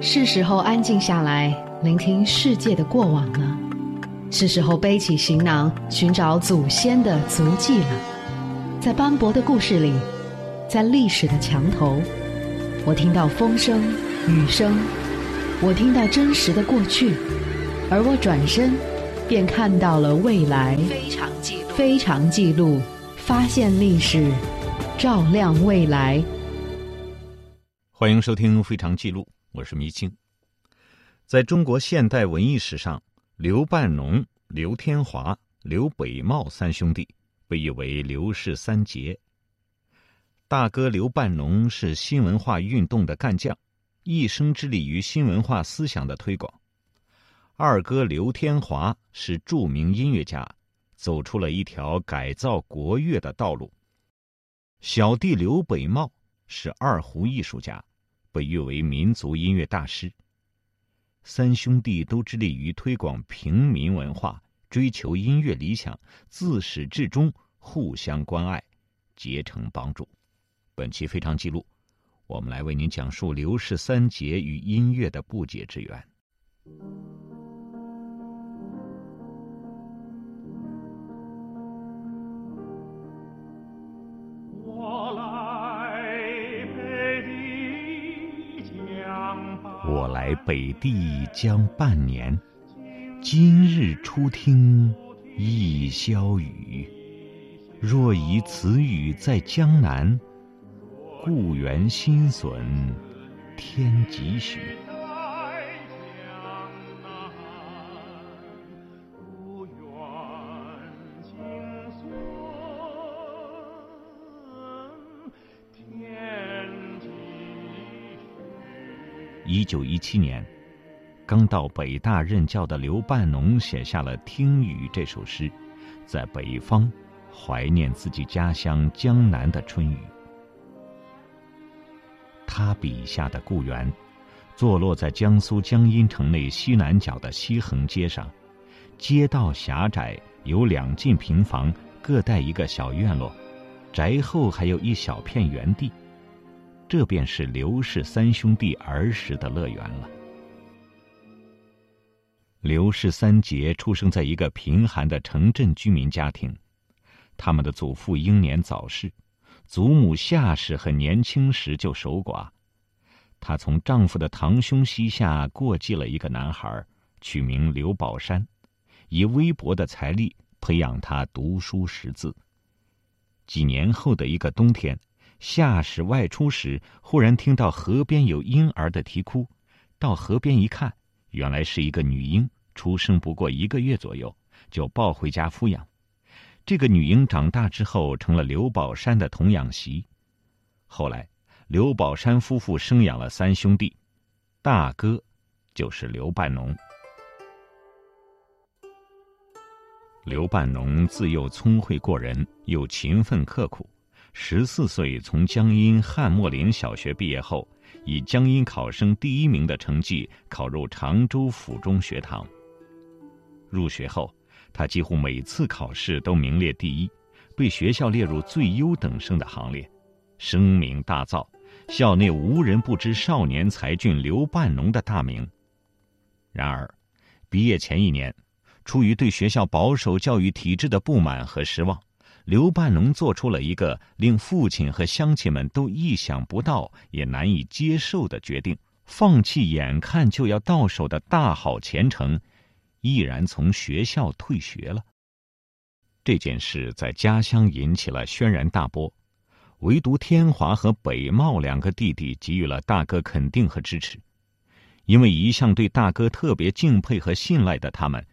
是时候安静下来，聆听世界的过往了。是时候背起行囊，寻找祖先的足迹了。在斑驳的故事里，在历史的墙头，我听到风声、雨声，我听到真实的过去，而我转身，便看到了未来。非常记录，非常记录，发现历史，照亮未来。欢迎收听《非常记录》，我是迷青。在中国现代文艺史上，刘半农、刘天华、刘北茂三兄弟被誉为“刘氏三杰”。大哥刘半农是新文化运动的干将，一生致力于新文化思想的推广；二哥刘天华是著名音乐家，走出了一条改造国乐的道路；小弟刘北茂是二胡艺术家。被誉为民族音乐大师。三兄弟都致力于推广平民文化，追求音乐理想，自始至终互相关爱，结成帮助。本期非常记录，我们来为您讲述刘氏三杰与音乐的不解之缘。我来北地将半年，今日初听一宵雨。若疑此语在江南，故园新损添几许。一九一七年，刚到北大任教的刘半农写下了《听雨》这首诗，在北方怀念自己家乡江南的春雨。他笔下的故园，坐落在江苏江阴城内西南角的西横街上，街道狭窄，有两进平房，各带一个小院落，宅后还有一小片园地。这便是刘氏三兄弟儿时的乐园了。刘氏三杰出生在一个贫寒的城镇居民家庭，他们的祖父英年早逝，祖母夏氏很年轻时就守寡，她从丈夫的堂兄膝下过继了一个男孩，取名刘宝山，以微薄的财力培养他读书识字。几年后的一个冬天。夏氏外出时，忽然听到河边有婴儿的啼哭，到河边一看，原来是一个女婴，出生不过一个月左右，就抱回家抚养。这个女婴长大之后，成了刘宝山的童养媳。后来，刘宝山夫妇生养了三兄弟，大哥就是刘半农。刘半农自幼聪慧过人，又勤奋刻苦。十四岁从江阴汉墨林小学毕业后，以江阴考生第一名的成绩考入常州府中学堂。入学后，他几乎每次考试都名列第一，被学校列入最优等生的行列，声名大噪，校内无人不知少年才俊刘半农的大名。然而，毕业前一年，出于对学校保守教育体制的不满和失望。刘半农做出了一个令父亲和乡亲们都意想不到、也难以接受的决定：放弃眼看就要到手的大好前程，毅然从学校退学了。这件事在家乡引起了轩然大波，唯独天华和北茂两个弟弟给予了大哥肯定和支持，因为一向对大哥特别敬佩和信赖的他们，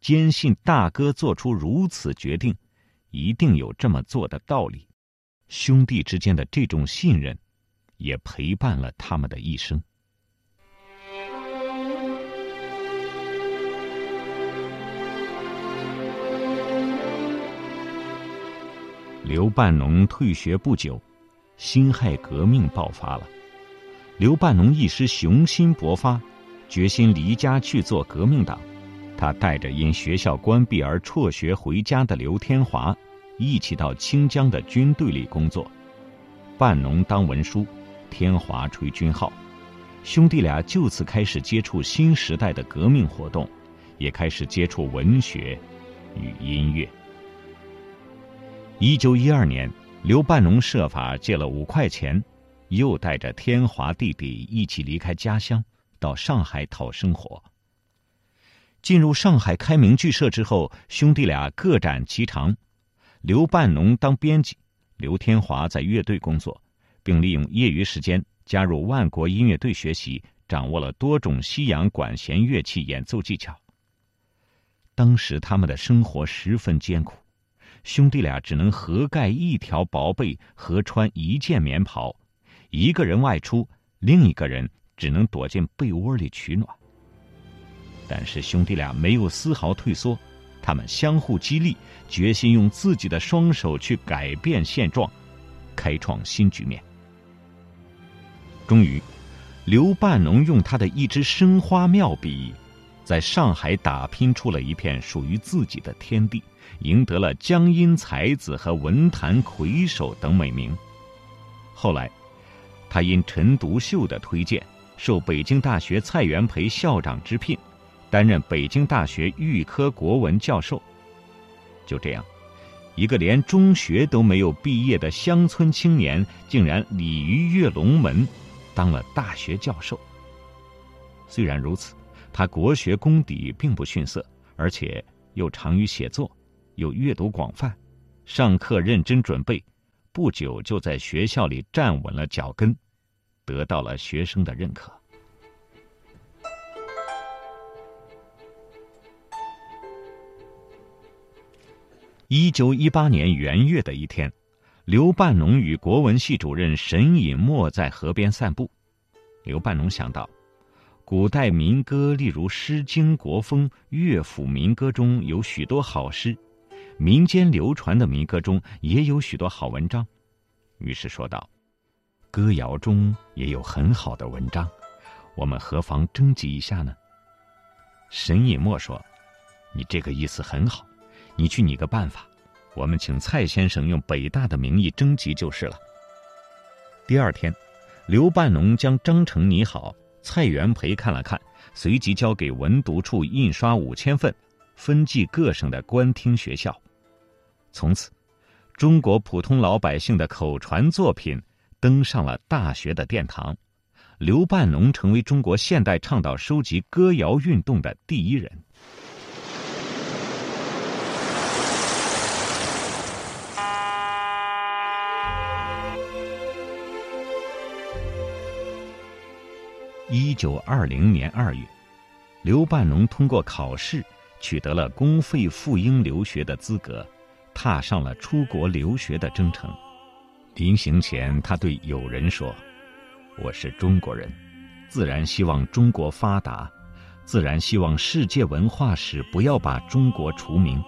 坚信大哥做出如此决定。一定有这么做的道理，兄弟之间的这种信任，也陪伴了他们的一生。刘半农退学不久，辛亥革命爆发了。刘半农一时雄心勃发，决心离家去做革命党。他带着因学校关闭而辍学回家的刘天华，一起到清江的军队里工作。半农当文书，天华吹军号。兄弟俩就此开始接触新时代的革命活动，也开始接触文学与音乐。一九一二年，刘半农设法借了五块钱，又带着天华弟弟一起离开家乡，到上海讨生活。进入上海开明剧社之后，兄弟俩各展其长。刘半农当编辑，刘天华在乐队工作，并利用业余时间加入万国音乐队学习，掌握了多种西洋管弦乐器演奏技巧。当时他们的生活十分艰苦，兄弟俩只能合盖一条薄被，合穿一件棉袍，一个人外出，另一个人只能躲进被窝里取暖。但是兄弟俩没有丝毫退缩。他们相互激励，决心用自己的双手去改变现状，开创新局面。终于，刘半农用他的一支生花妙笔，在上海打拼出了一片属于自己的天地，赢得了江阴才子和文坛魁首等美名。后来，他因陈独秀的推荐，受北京大学蔡元培校长之聘。担任北京大学预科国文教授。就这样，一个连中学都没有毕业的乡村青年，竟然鲤鱼跃龙门，当了大学教授。虽然如此，他国学功底并不逊色，而且又长于写作，又阅读广泛，上课认真准备，不久就在学校里站稳了脚跟，得到了学生的认可。一九一八年元月的一天，刘半农与国文系主任沈尹默在河边散步。刘半农想到，古代民歌，例如《诗经》《国风》《乐府民歌》中有许多好诗，民间流传的民歌中也有许多好文章，于是说道：“歌谣中也有很好的文章，我们何妨征集一下呢？”沈尹默说：“你这个意思很好。”你去拟个办法，我们请蔡先生用北大的名义征集就是了。第二天，刘半农将章程拟好，蔡元培看了看，随即交给文读处印刷五千份，分寄各省的官厅学校。从此，中国普通老百姓的口传作品登上了大学的殿堂，刘半农成为中国现代倡导收集歌谣运动的第一人。一九二零年二月，刘半农通过考试，取得了公费赴英留学的资格，踏上了出国留学的征程。临行前，他对友人说：“我是中国人，自然希望中国发达，自然希望世界文化史不要把中国除名。”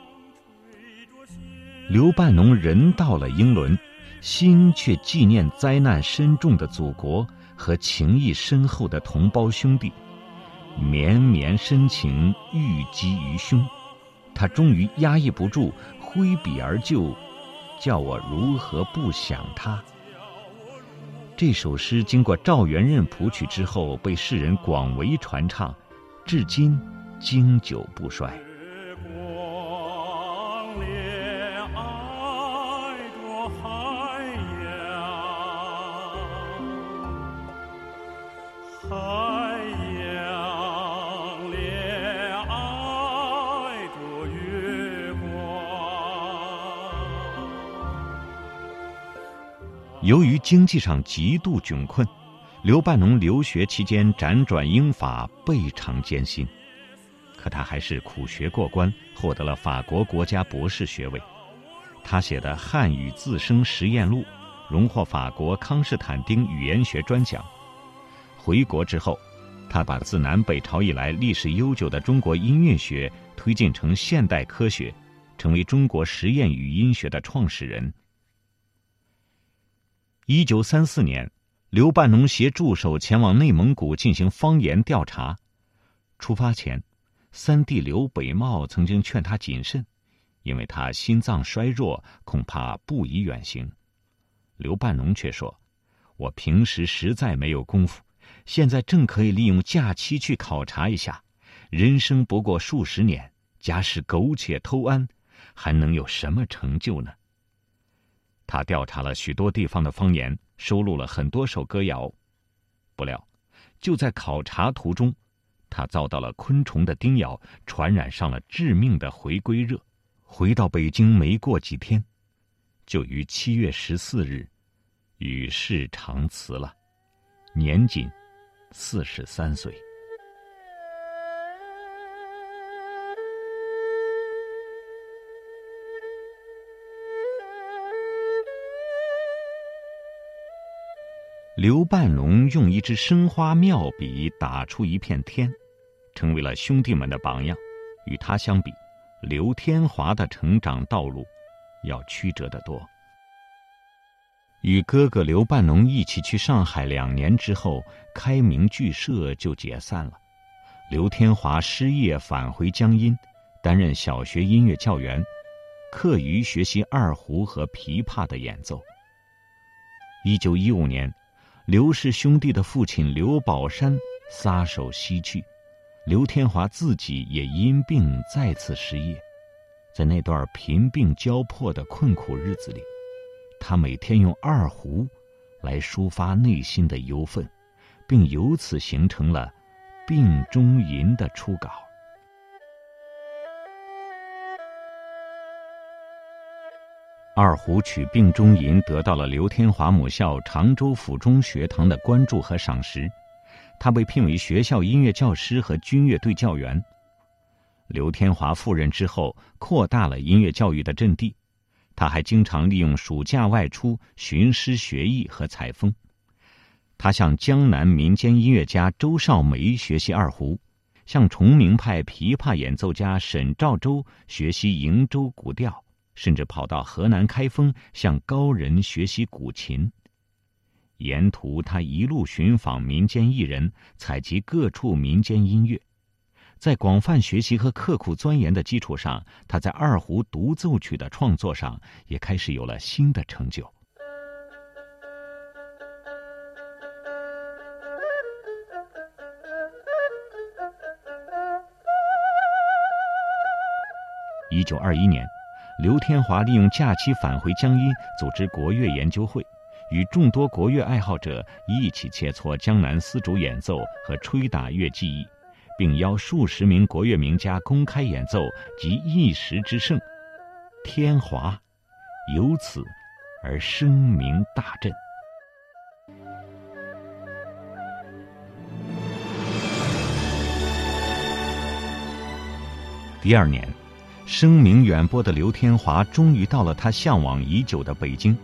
刘半农人到了英伦，心却纪念灾难深重的祖国。和情谊深厚的同胞兄弟，绵绵深情郁积于胸，他终于压抑不住，挥笔而就，叫我如何不想他？这首诗经过赵元任谱曲之后，被世人广为传唱，至今经久不衰。由于经济上极度窘困，刘半农留学期间辗转英法，倍尝艰辛。可他还是苦学过关，获得了法国国家博士学位。他写的《汉语自生实验录》荣获法国康士坦丁语言学专奖。回国之后，他把自南北朝以来历史悠久的中国音乐学推进成现代科学，成为中国实验语音学的创始人。一九三四年，刘半农携助手前往内蒙古进行方言调查。出发前，三弟刘北茂曾经劝他谨慎，因为他心脏衰弱，恐怕不宜远行。刘半农却说：“我平时实在没有功夫，现在正可以利用假期去考察一下。人生不过数十年，假使苟且偷安，还能有什么成就呢？他调查了许多地方的方言，收录了很多首歌谣。不料，就在考察途中，他遭到了昆虫的叮咬，传染上了致命的回归热。回到北京没过几天，就于七月十四日与世长辞了，年仅四十三岁。刘半农用一支生花妙笔打出一片天，成为了兄弟们的榜样。与他相比，刘天华的成长道路要曲折得多。与哥哥刘半农一起去上海两年之后，开明剧社就解散了。刘天华失业返回江阴，担任小学音乐教员，课余学习二胡和琵琶的演奏。一九一五年。刘氏兄弟的父亲刘宝山撒手西去，刘天华自己也因病再次失业。在那段贫病交迫的困苦日子里，他每天用二胡来抒发内心的忧愤，并由此形成了《病中吟》的初稿。二胡曲《病中吟》得到了刘天华母校常州府中学堂的关注和赏识，他被聘为学校音乐教师和军乐队教员。刘天华赴任之后，扩大了音乐教育的阵地，他还经常利用暑假外出寻师学艺和采风。他向江南民间音乐家周少梅学习二胡，向崇明派琵琶演奏家沈兆周学习瀛洲古调。甚至跑到河南开封向高人学习古琴。沿途，他一路寻访民间艺人，采集各处民间音乐，在广泛学习和刻苦钻研的基础上，他在二胡独奏曲的创作上也开始有了新的成就。一九二一年。刘天华利用假期返回江阴，组织国乐研究会，与众多国乐爱好者一起切磋江南丝竹演奏和吹打乐技艺，并邀数十名国乐名家公开演奏，集一时之盛。天华由此而声名大振。第二年。声名远播的刘天华终于到了他向往已久的北京，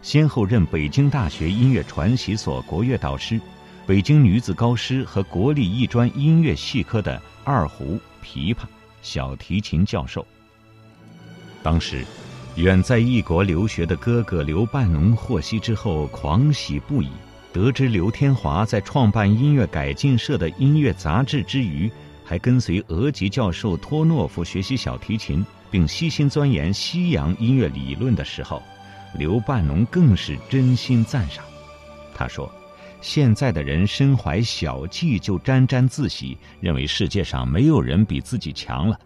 先后任北京大学音乐传习所国乐导师、北京女子高师和国立艺专音乐系科的二胡、琵琶、小提琴教授。当时，远在异国留学的哥哥刘半农获悉之后，狂喜不已。得知刘天华在创办音乐改进社的音乐杂志之余，还跟随俄籍教授托诺夫学习小提琴，并悉心钻研西洋音乐理论的时候，刘半农更是真心赞赏。他说：“现在的人身怀小技就沾沾自喜，认为世界上没有人比自己强了。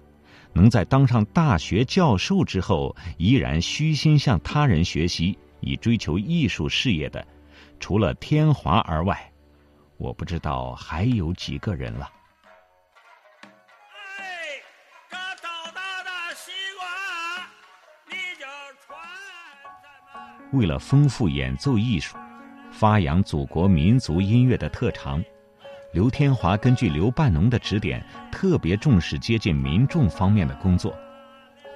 能在当上大学教授之后，依然虚心向他人学习，以追求艺术事业的，除了天华而外，我不知道还有几个人了。”为了丰富演奏艺术，发扬祖国民族音乐的特长，刘天华根据刘半农的指点，特别重视接近民众方面的工作。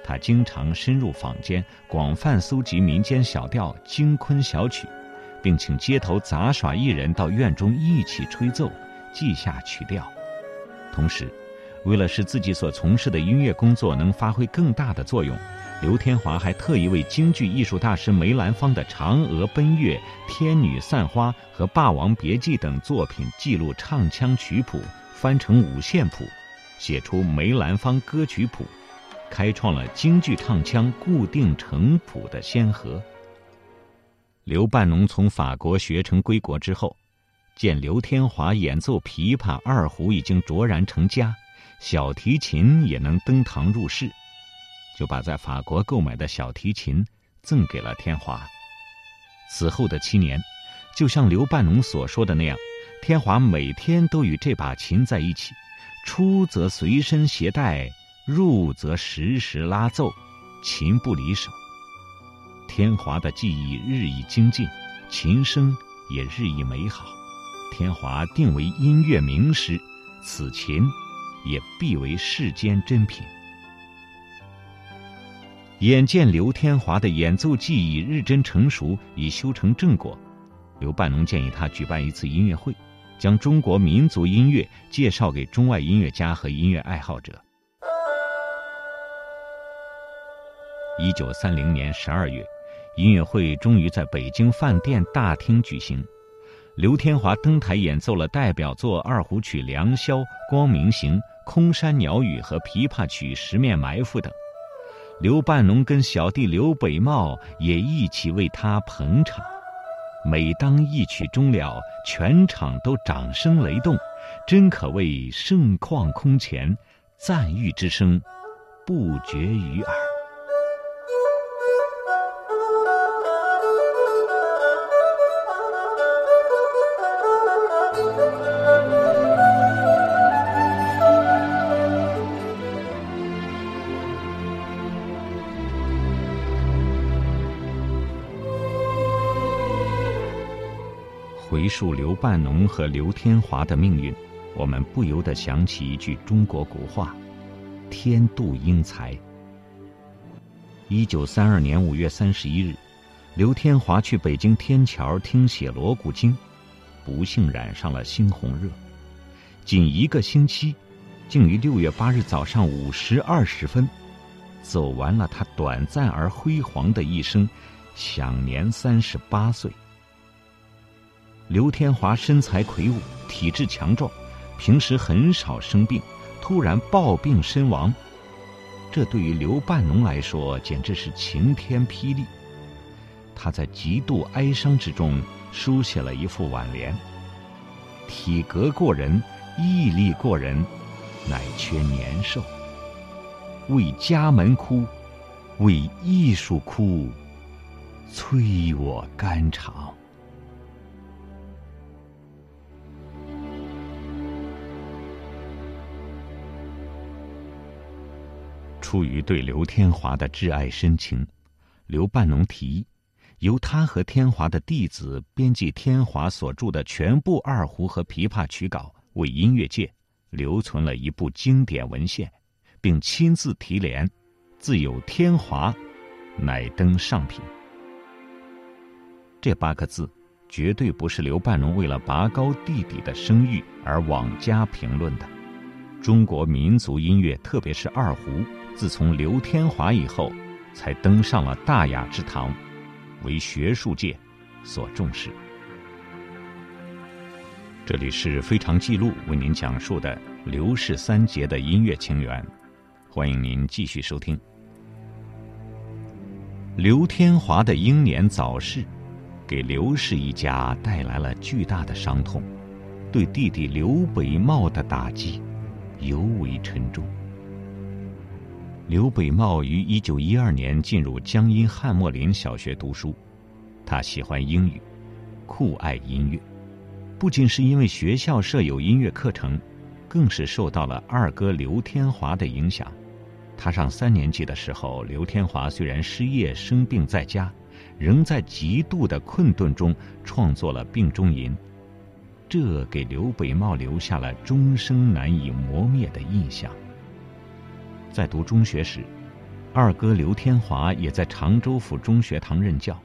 他经常深入坊间，广泛搜集民间小调、京昆小曲，并请街头杂耍艺人到院中一起吹奏，记下曲调。同时，为了使自己所从事的音乐工作能发挥更大的作用。刘天华还特意为京剧艺术大师梅兰芳的《嫦娥奔月》《天女散花》和《霸王别姬》等作品记录唱腔曲谱，翻成五线谱，写出梅兰芳歌曲谱，开创了京剧唱腔固定成谱的先河。刘半农从法国学成归国之后，见刘天华演奏琵琶、二胡已经卓然成家，小提琴也能登堂入室，就把在法国购买的小提琴赠给了天华。此后的七年，就像刘半农所说的那样，天华每天都与这把琴在一起，出则随身携带，入则时时拉奏，琴不离手。天华的技艺日益精进，琴声也日益美好。天华定为音乐名师，此琴也必为世间珍品。眼见刘天华的演奏技艺日臻成熟，已修成正果，刘半农建议他举办一次音乐会，将中国民族音乐介绍给中外音乐家和音乐爱好者。一九三零年十二月，音乐会终于在北京饭店大厅举行。刘天华登台演奏了代表作二胡曲《良宵》《光明行》《空山鸟语》和琵琶曲《十面埋伏》等。刘半农跟小弟刘北茂也一起为他捧场。每当一曲终了，全场都掌声雷动，真可谓盛况空前，赞誉之声不绝于耳。述刘半农和刘天华的命运，我们不由得想起一句中国古话：“天妒英才。”一九三二年五月三十一日，刘天华去北京天桥听写锣鼓经，不幸染上了猩红热，仅一个星期，竟于六月八日早上五时二十分，走完了他短暂而辉煌的一生，享年三十八岁。刘天华身材魁梧，体质强壮，平时很少生病，突然暴病身亡，这对于刘半农来说简直是晴天霹雳。他在极度哀伤之中书写了一副挽联：“体格过人，毅力过人，乃缺年寿。为家门哭，为艺术哭，催我肝肠。”出于对刘天华的挚爱深情，刘半农提议，由他和天华的弟子编辑天华所著的全部二胡和琵琶曲稿，为音乐界留存了一部经典文献，并亲自题联：“自有天华，乃登上品。”这八个字，绝对不是刘半农为了拔高弟弟的声誉而妄加评论的。中国民族音乐，特别是二胡。自从刘天华以后，才登上了大雅之堂，为学术界所重视。这里是非常记录为您讲述的刘氏三杰的音乐情缘，欢迎您继续收听。刘天华的英年早逝，给刘氏一家带来了巨大的伤痛，对弟弟刘北茂的打击尤为沉重。刘北茂于一九一二年进入江阴汉墨林小学读书，他喜欢英语，酷爱音乐，不仅是因为学校设有音乐课程，更是受到了二哥刘天华的影响。他上三年级的时候，刘天华虽然失业生病在家，仍在极度的困顿中创作了《病中吟》，这给刘北茂留下了终生难以磨灭的印象。在读中学时，二哥刘天华也在常州府中学堂任教。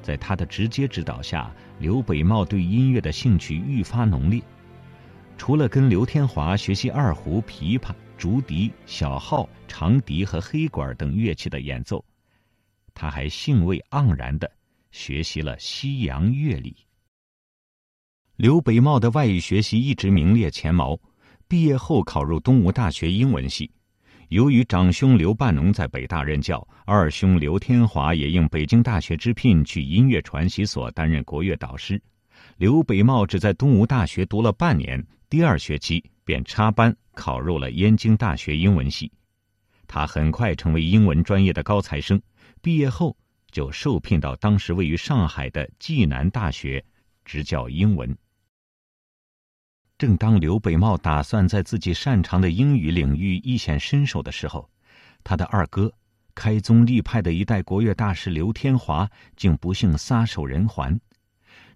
在他的直接指导下，刘北茂对音乐的兴趣愈发浓烈。除了跟刘天华学习二胡、琵琶、竹笛、小号、长笛和黑管等乐器的演奏，他还兴味盎然的学习了西洋乐理。刘北茂的外语学习一直名列前茅，毕业后考入东吴大学英文系。由于长兄刘半农在北大任教，二兄刘天华也应北京大学之聘去音乐传习所担任国乐导师，刘北茂只在东吴大学读了半年，第二学期便插班考入了燕京大学英文系。他很快成为英文专业的高材生，毕业后就受聘到当时位于上海的暨南大学执教英文。正当刘北茂打算在自己擅长的英语领域一显身手的时候，他的二哥。开宗立派的一代国乐大师刘天华竟不幸撒手人寰，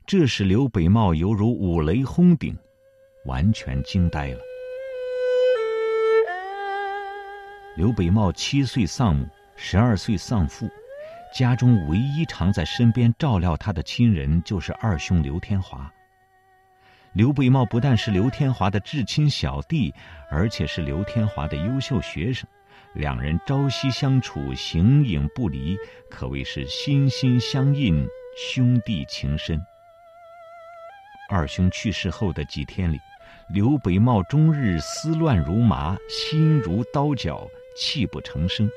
这使刘北茂犹如五雷轰顶，完全惊呆了。刘北茂七岁丧母，十二岁丧父，家中唯一常在身边照料他的亲人就是二兄刘天华。刘北茂不但是刘天华的至亲小弟，而且是刘天华的优秀学生。两人朝夕相处，形影不离，可谓是心心相印，兄弟情深。二兄去世后的几天里，刘北茂终日思乱如麻，心如刀绞，泣不成声。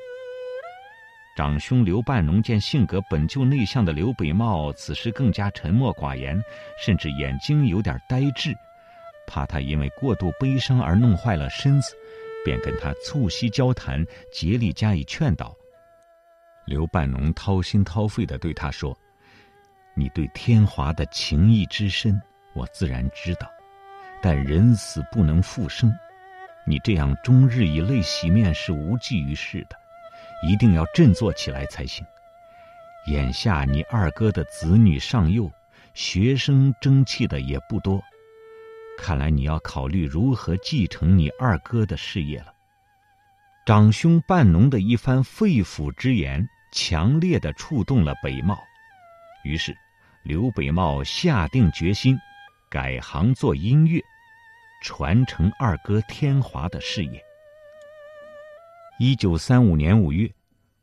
长兄刘半农见性格本就内向的刘北茂此时更加沉默寡言，甚至眼睛有点呆滞，怕他因为过度悲伤而弄坏了身子。便跟他促膝交谈，竭力加以劝导。刘半农掏心掏肺的对他说：“你对天华的情谊之深，我自然知道，但人死不能复生，你这样终日以泪洗面是无济于事的，一定要振作起来才行。眼下你二哥的子女尚幼，学生争气的也不多。”看来你要考虑如何继承你二哥的事业了。长兄半农的一番肺腑之言，强烈的触动了北茂，于是刘北茂下定决心，改行做音乐，传承二哥天华的事业。一九三五年五月，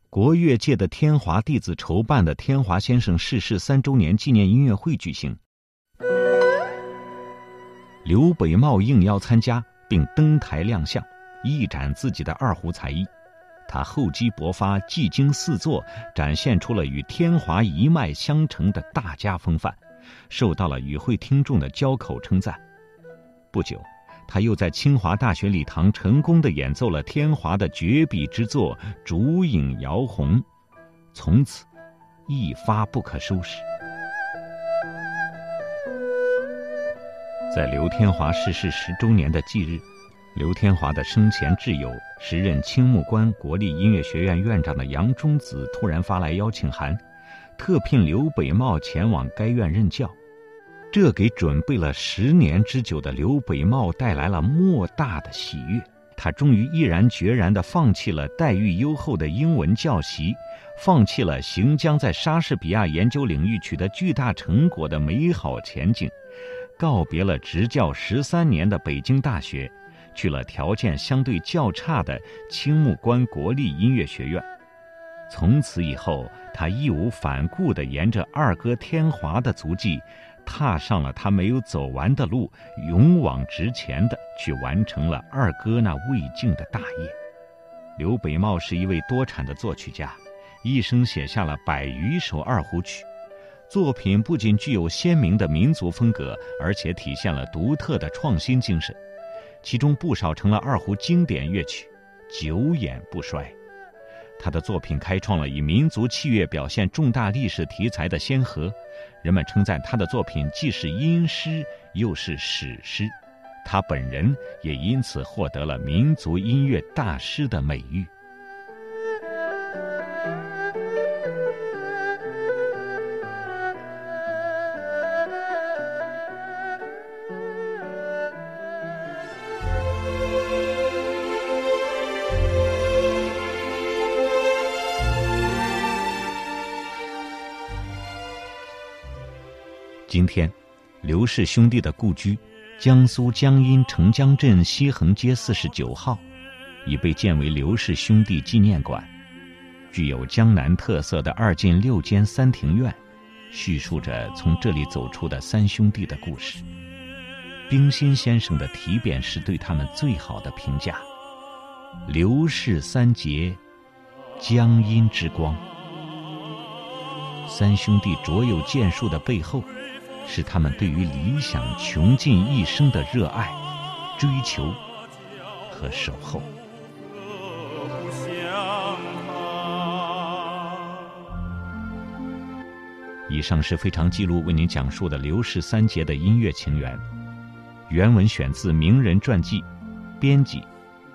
国乐界的天华弟子筹办的天华先生逝世三周年纪念音乐会举行。刘北茂应邀参加，并登台亮相，一展自己的二胡才艺。他厚积薄发，技惊四座，展现出了与天华一脉相承的大家风范，受到了与会听众的交口称赞。不久，他又在清华大学礼堂成功的演奏了天华的绝笔之作《烛影摇红》，从此一发不可收拾。在刘天华逝世十周年的忌日，刘天华的生前挚友、时任青木关国立音乐学院院长的杨中子突然发来邀请函，特聘刘北茂前往该院任教。这给准备了十年之久的刘北茂带来了莫大的喜悦。他终于毅然决然地放弃了待遇优厚的英文教习，放弃了行将在莎士比亚研究领域取得巨大成果的美好前景。告别了执教十三年的北京大学，去了条件相对较差的青木关国立音乐学院。从此以后，他义无反顾地沿着二哥天华的足迹，踏上了他没有走完的路，勇往直前的去完成了二哥那未竟的大业。刘北茂是一位多产的作曲家，一生写下了百余首二胡曲。作品不仅具有鲜明的民族风格，而且体现了独特的创新精神，其中不少成了二胡经典乐曲，久演不衰。他的作品开创了以民族器乐表现重大历史题材的先河，人们称赞他的作品既是音诗又是史诗，他本人也因此获得了民族音乐大师的美誉。今天，刘氏兄弟的故居，江苏江阴城江镇西横街四十九号，已被建为刘氏兄弟纪念馆。具有江南特色的二进六间三庭院，叙述着从这里走出的三兄弟的故事。冰心先生的题匾是对他们最好的评价：“刘氏三杰，江阴之光。”三兄弟卓有建树的背后。是他们对于理想穷尽一生的热爱、追求和守候。以上是非常记录为您讲述的刘氏三杰的音乐情缘。原文选自名人传记，编辑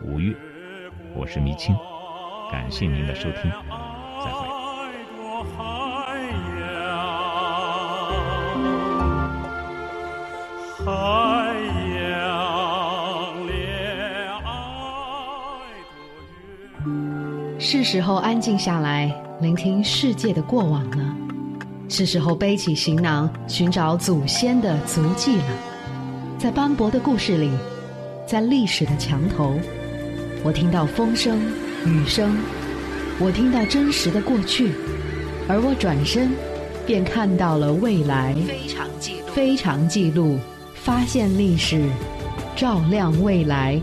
吴越。我是迷青，感谢您的收听，是时候安静下来，聆听世界的过往了。是时候背起行囊，寻找祖先的足迹了。在斑驳的故事里，在历史的墙头，我听到风声、雨声，我听到真实的过去，而我转身，便看到了未来。非常记录，非常记录，发现历史，照亮未来。